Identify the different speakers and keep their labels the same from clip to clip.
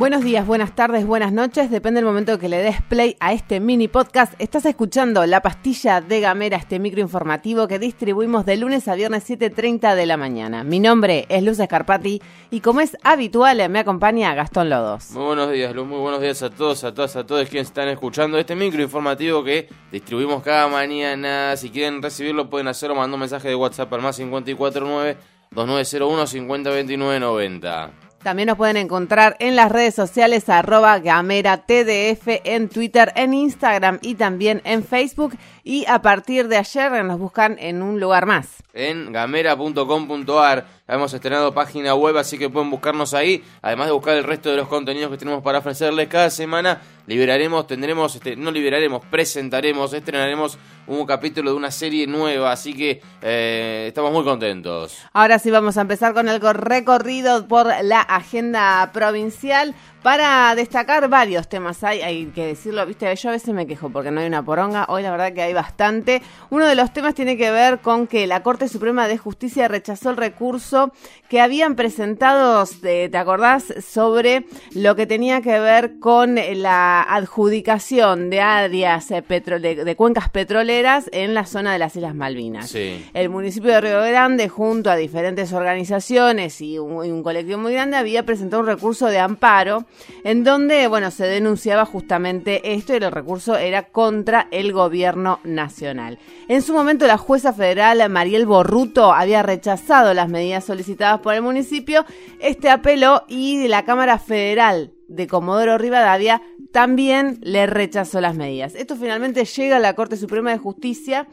Speaker 1: Buenos días, buenas tardes, buenas noches, depende del momento que le des play a este mini podcast. Estás escuchando La Pastilla de Gamera, este micro informativo que distribuimos de lunes a viernes 7.30 de la mañana. Mi nombre es Luz Escarpati y como es habitual me acompaña Gastón Lodos.
Speaker 2: Muy buenos días, Luz, muy buenos días a todos, a todas, a todos quienes están escuchando este micro informativo que distribuimos cada mañana. Si quieren recibirlo pueden hacerlo mandando un mensaje de WhatsApp al más 549 2901 502990.
Speaker 1: También nos pueden encontrar en las redes sociales arroba gamera tdf en Twitter, en Instagram y también en Facebook. Y a partir de ayer nos buscan en un lugar más.
Speaker 2: En gamera.com.ar hemos estrenado página web, así que pueden buscarnos ahí. Además de buscar el resto de los contenidos que tenemos para ofrecerles cada semana, liberaremos, tendremos, este, no liberaremos, presentaremos, estrenaremos un capítulo de una serie nueva, así que eh, estamos muy contentos.
Speaker 1: Ahora sí vamos a empezar con el recorrido por la agenda provincial. Para destacar varios temas hay, hay que decirlo, viste, yo a veces me quejo porque no hay una poronga, hoy la verdad que hay bastante. Uno de los temas tiene que ver con que la Corte Suprema de Justicia rechazó el recurso que habían presentado, ¿te acordás?, sobre lo que tenía que ver con la adjudicación de áreas eh, de, cuencas petroleras en la zona de las Islas Malvinas. El municipio de Río Grande, junto a diferentes organizaciones y un, y un colectivo muy grande, había presentado un recurso de amparo en donde, bueno, se denunciaba justamente esto y el recurso era contra el gobierno nacional. En su momento, la jueza federal Mariel Borruto había rechazado las medidas solicitadas por el municipio. Este apeló y la Cámara Federal de Comodoro Rivadavia también le rechazó las medidas. Esto finalmente llega a la Corte Suprema de Justicia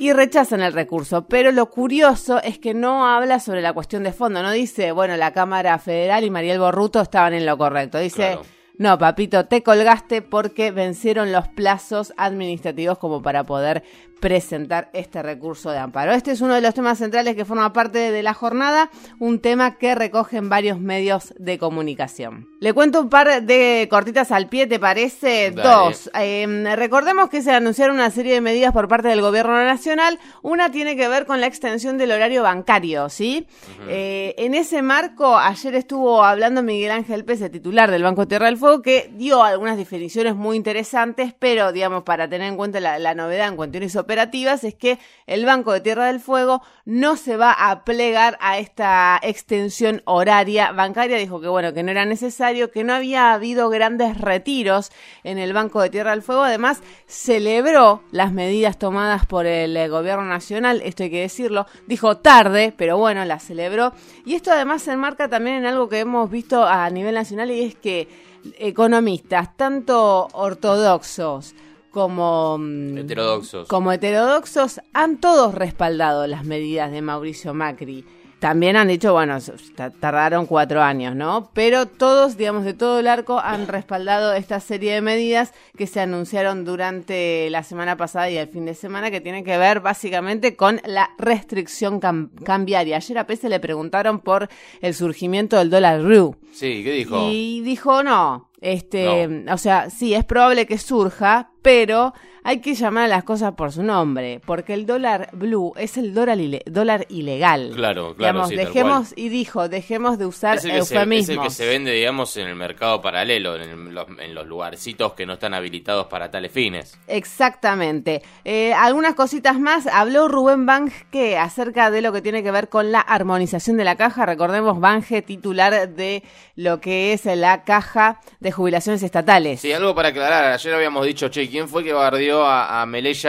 Speaker 1: y rechazan el recurso. Pero lo curioso es que no habla sobre la cuestión de fondo, no dice, bueno, la Cámara Federal y Mariel Borruto estaban en lo correcto. Dice, no, papito, te colgaste porque vencieron los plazos administrativos como para poder presentar este recurso de amparo. Este es uno de los temas centrales que forma parte de la jornada, un tema que recogen varios medios de comunicación. Le cuento un par de cortitas al pie, ¿te parece? Dos. Em, recordemos que se anunciaron una serie de medidas por parte del gobierno nacional. Una tiene que ver con la extensión del horario bancario, ¿sí? Eh, en ese marco, ayer estuvo hablando Miguel Ángel Pérez, titular del Banco Tierra del Fuego, que dio algunas definiciones muy interesantes, pero, digamos, para tener en cuenta la, la novedad en cuestiones es que el Banco de Tierra del Fuego no se va a plegar a esta extensión horaria bancaria. Dijo que, bueno, que no era necesario que no había habido grandes retiros en el Banco de Tierra del Fuego. Además, celebró las medidas tomadas por el eh, gobierno nacional, esto hay que decirlo. Dijo tarde, pero bueno, las celebró. Y esto además se enmarca también en algo que hemos visto a nivel nacional y es que economistas, tanto ortodoxos, como
Speaker 2: mm, heterodoxos.
Speaker 1: como heterodoxos han todos respaldado las medidas de Mauricio Macri. También han dicho, bueno, tardaron cuatro años, ¿no? Pero todos, digamos, de todo el arco han respaldado esta serie de medidas que se anunciaron durante la semana pasada y el fin de semana que tienen que ver básicamente con la restricción cambiaria. Ayer a Pese le preguntaron por el surgimiento del dólar RU.
Speaker 2: Sí, ¿qué dijo?
Speaker 1: Y dijo, no, este, o sea, sí, es probable que surja, pero hay que llamar a las cosas por su nombre, porque el dólar blue es el dólar, dólar ilegal.
Speaker 2: Claro, claro.
Speaker 1: dejemos, y dijo, dejemos de usar
Speaker 2: es
Speaker 1: eufemismos.
Speaker 2: es el que se vende, digamos, en el mercado paralelo, en, los, en los, lugarcitos que no están habilitados para tales fines.
Speaker 1: Exactamente. Eh, algunas cositas más. Habló Rubén Bange acerca de lo que tiene que ver con la armonización de la caja. Recordemos, Bange, titular de lo que es la caja de jubilaciones estatales.
Speaker 2: Sí, algo para aclarar. Ayer habíamos dicho, che, ¿quién fue que bardió a, a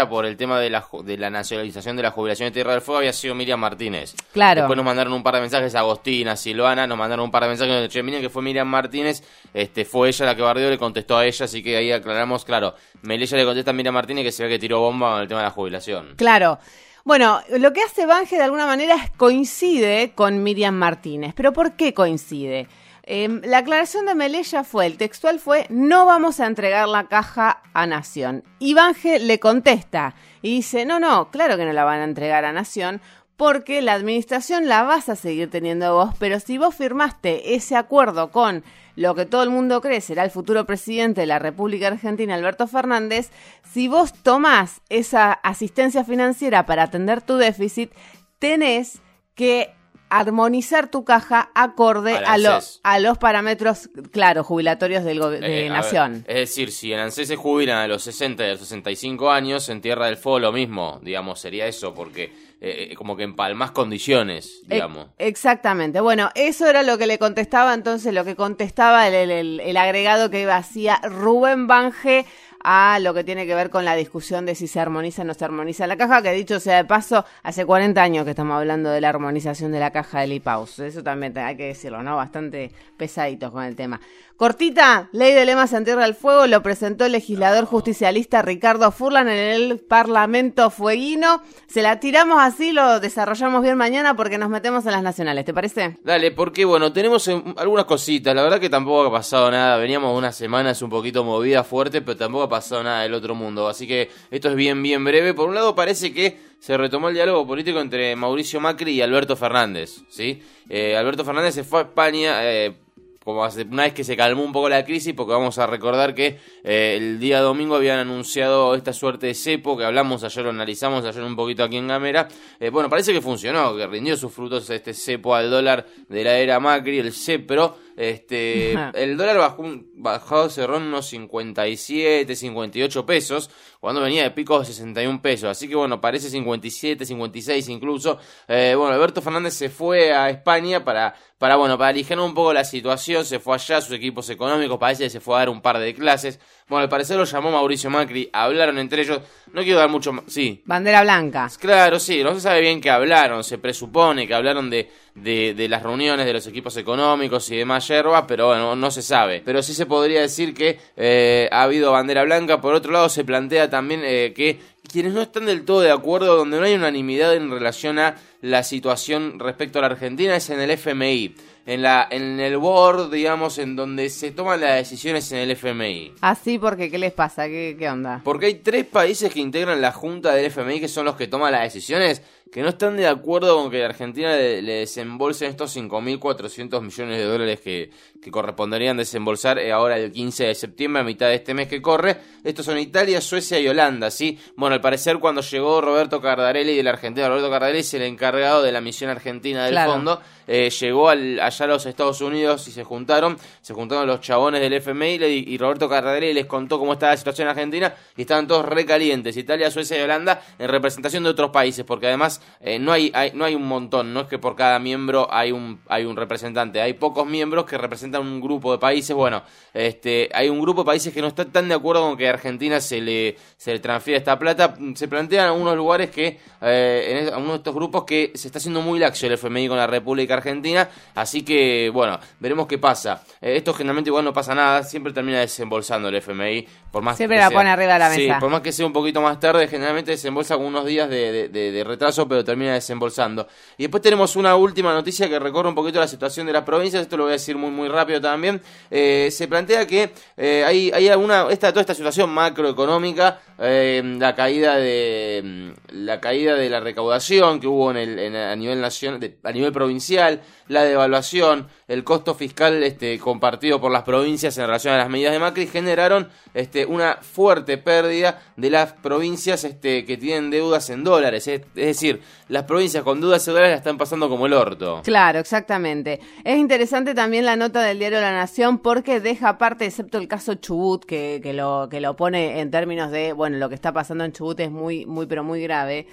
Speaker 2: por el tema de la, de la nacionalización de la jubilación de Tierra del Fuego había sido Miriam Martínez.
Speaker 1: Claro.
Speaker 2: Después nos mandaron un par de mensajes a Agostina, Silvana, nos mandaron un par de mensajes de Miriam que fue Miriam Martínez, este fue ella la que bardeó, le contestó a ella, así que ahí aclaramos, claro, Melella le contesta a Miriam Martínez que se ve que tiró bomba con el tema de la jubilación.
Speaker 1: Claro. Bueno, lo que hace Bange de alguna manera es coincide con Miriam Martínez. ¿Pero por qué coincide? Em, la aclaración de Melella fue, el textual fue, no vamos a entregar la caja a Nación. Y Bange le contesta y dice, no, no, claro que no la van a entregar a Nación porque la administración la vas a seguir teniendo vos, pero si vos firmaste ese acuerdo con lo que todo el mundo cree será el futuro presidente de la República Argentina, Alberto Fernández, si vos tomás esa asistencia financiera para atender tu déficit, tenés que armonizar tu caja acorde a, lo-
Speaker 2: ANSES.
Speaker 1: a los parámetros, claro, jubilatorios del de
Speaker 2: Eh,
Speaker 1: Nación.
Speaker 2: ver, es decir, si en ANSES se jubilan a los 60 y a los 65 años, en Tierra del Fuego lo mismo, digamos, sería eso, porque eh, como que empalmás condiciones, digamos.
Speaker 1: Exactamente. Bueno, eso era lo que le contestaba entonces, lo que contestaba el, el- agregado que hacía Rubén Bange a lo que tiene que ver con la discusión de si se armoniza o no se armoniza la caja, que dicho sea de paso, hace 40 años que estamos hablando de la armonización de la caja del IPAUS. Eso también hay que decirlo, ¿no? Bastante pesaditos con el tema. Cortita, ley de lemas en Tierra del Fuego, lo presentó el legislador justicialista Ricardo Furlan en el Parlamento Fueguino. Se la tiramos así, lo desarrollamos bien mañana porque nos metemos en las nacionales, ¿te parece?
Speaker 2: Dale, porque bueno, tenemos eh, algunas cositas. La verdad que tampoco ha pasado nada. Veníamos unas semanas un poquito movidas fuerte, pero tampoco ha pasado nada del otro mundo. Así que esto es bien, bien breve. Por un lado, parece que se retomó el diálogo político entre Mauricio Macri y Alberto Fernández. ¿sí? Eh, Alberto Fernández se fue a España. eh, como hace una vez que se calmó un poco la crisis, porque vamos a recordar que eh, el día domingo habían anunciado esta suerte de cepo, que hablamos ayer, lo analizamos ayer un poquito aquí en Gamera. Eh, bueno, parece que funcionó, que rindió sus frutos este cepo al dólar de la era Macri, el CEPRO. Este, el dólar bajó, bajó, cerró en unos 57, 58 pesos, cuando venía de pico de 61 pesos. Así que bueno, parece 57, 56 incluso. Eh, bueno, Alberto Fernández se fue a España para, para, bueno, para aligerar un poco la situación. Se fue allá, sus equipos económicos, parece que se fue a dar un par de clases. Bueno, al parecer lo llamó Mauricio Macri, hablaron entre ellos. No quiero dar mucho más. Sí,
Speaker 1: Bandera blanca.
Speaker 2: Claro, sí, no se sabe bien qué hablaron, se presupone que hablaron de, de, de las reuniones de los equipos económicos y demás yerba, pero bueno, no se sabe. Pero sí se podría decir que eh, ha habido bandera blanca. Por otro lado, se plantea también eh, que quienes no están del todo de acuerdo, donde no hay unanimidad en relación a la situación respecto a la Argentina, es en el FMI. En, la, en el board, digamos, en donde se toman las decisiones en el FMI.
Speaker 1: Así porque, ¿qué les pasa? ¿Qué, qué onda?
Speaker 2: Porque hay tres países que integran la junta del FMI que son los que toman las decisiones que no están de acuerdo con que Argentina le, le desembolse estos 5.400 millones de dólares que, que corresponderían desembolsar eh, ahora el 15 de septiembre, a mitad de este mes que corre. Estos son Italia, Suecia y Holanda, ¿sí? Bueno, al parecer cuando llegó Roberto Cardarelli de la Argentina, Roberto Cardarelli es el encargado de la misión argentina del
Speaker 1: Claro.
Speaker 2: fondo, eh, llegó al- allá a los Estados Unidos y se juntaron, se juntaron los chabones del FMI y, y Roberto Cardarelli les contó cómo estaba la situación en Argentina y estaban todos recalientes, Italia, Suecia y Holanda, en representación de otros países, porque además eh, no, hay, hay- no hay un montón, no es que por cada miembro hay un, hay un representante, hay pocos miembros que representan un grupo de países, bueno, este, hay un grupo de países que no están tan de acuerdo con que a Argentina se le, se le transfiera esta plata, se plantean algunos lugares que, eh, en algunos de estos grupos que se está haciendo muy laxo el FMI con la República Argentina, así que bueno, veremos qué pasa. Eh, esto generalmente igual no pasa nada, siempre termina desembolsando el FMI, por más
Speaker 1: Siempre
Speaker 2: que
Speaker 1: la
Speaker 2: sea-
Speaker 1: pone arriba de la
Speaker 2: Sí,
Speaker 1: mesa.
Speaker 2: por más que sea un poquito más tarde, generalmente desembolsa con unos días de, de- de- de retraso, pero termina desembolsando. Y después tenemos una última noticia que recorre un poquito la situación de las provincias, esto lo voy a decir muy muy rápido también. Eh, se plantea que eh, hay, hay alguna, esta, toda esta situación macroeconómica, eh, la caída de mm, la caída de la recaudación que hubo en el, en- a nivel nacional, de- a nivel provincial, la devaluación, el costo fiscal este, compartido por las provincias en relación a las medidas de Macri generaron este, una fuerte pérdida de las provincias este, que tienen deudas en dólares. Es, decir, las provincias con deudas en dólares la están pasando como el orto.
Speaker 1: Claro, exactamente. Es interesante también la nota del diario La Nación porque deja aparte, excepto el caso Chubut, que, lo, que lo pone en términos de, bueno, lo que está pasando en Chubut es muy, muy, pero muy grave.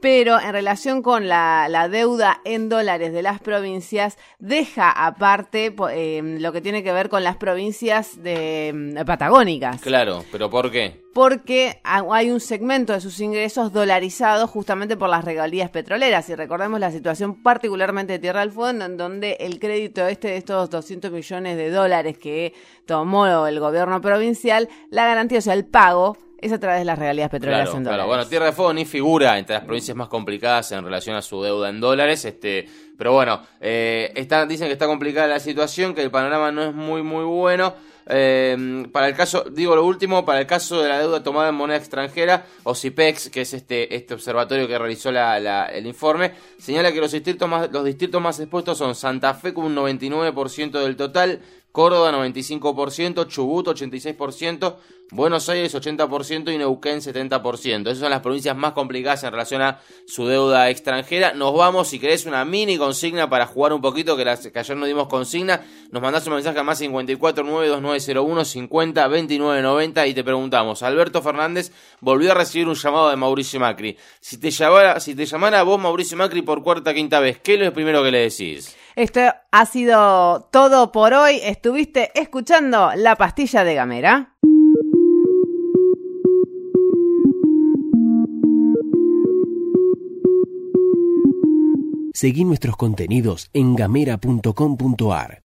Speaker 1: Pero en relación con la deuda en dólares de las provincias, deja aparte eh, lo que tiene que ver con las provincias de, mm, patagónicas
Speaker 2: Claro, pero ¿por qué?
Speaker 1: porque ha- hay un segmento de sus ingresos dolarizados justamente por las regalías petroleras. Y recordemos la situación particularmente de Tierra del Fuego, en donde el crédito este de estos 200 millones de dólares que tomó el gobierno provincial, la garantía, o sea, el pago, es a través de las regalías petroleras
Speaker 2: Claro,
Speaker 1: en
Speaker 2: claro.
Speaker 1: dólares.
Speaker 2: Bueno, Tierra de Fuego ni figura entre las provincias más complicadas en relación a su deuda en dólares. Este, pero bueno, eh, está, dicen que está complicada la situación, que el panorama no es muy, muy bueno. eh, para el caso, digo lo último, para el caso de la deuda tomada en moneda extranjera, OCIPEX, que es este, este observatorio que realizó la, la, el informe, señala que los distritos más, los distritos más expuestos son Santa Fe con un 99% del total, Córdoba 95%, Chubut 86%, Buenos Aires 80% y Neuquén 70%. Esas son las provincias más complicadas en relación a su deuda extranjera. Nos vamos, si querés, una mini consigna para jugar un poquito, que, ayer no dimos consigna. Nos mandás un mensaje a más 54 92901 50 29 90 y te preguntamos, Alberto Fernández volvió a recibir un llamado de Mauricio Macri. Si te llamara, si te llamara vos Mauricio Macri por cuarta quinta vez, ¿qué es lo primero que le decís?
Speaker 1: Esto ha sido todo por hoy. Estuviste escuchando La Pastilla de Gamera.
Speaker 3: Seguí nuestros contenidos en gamera.com.ar.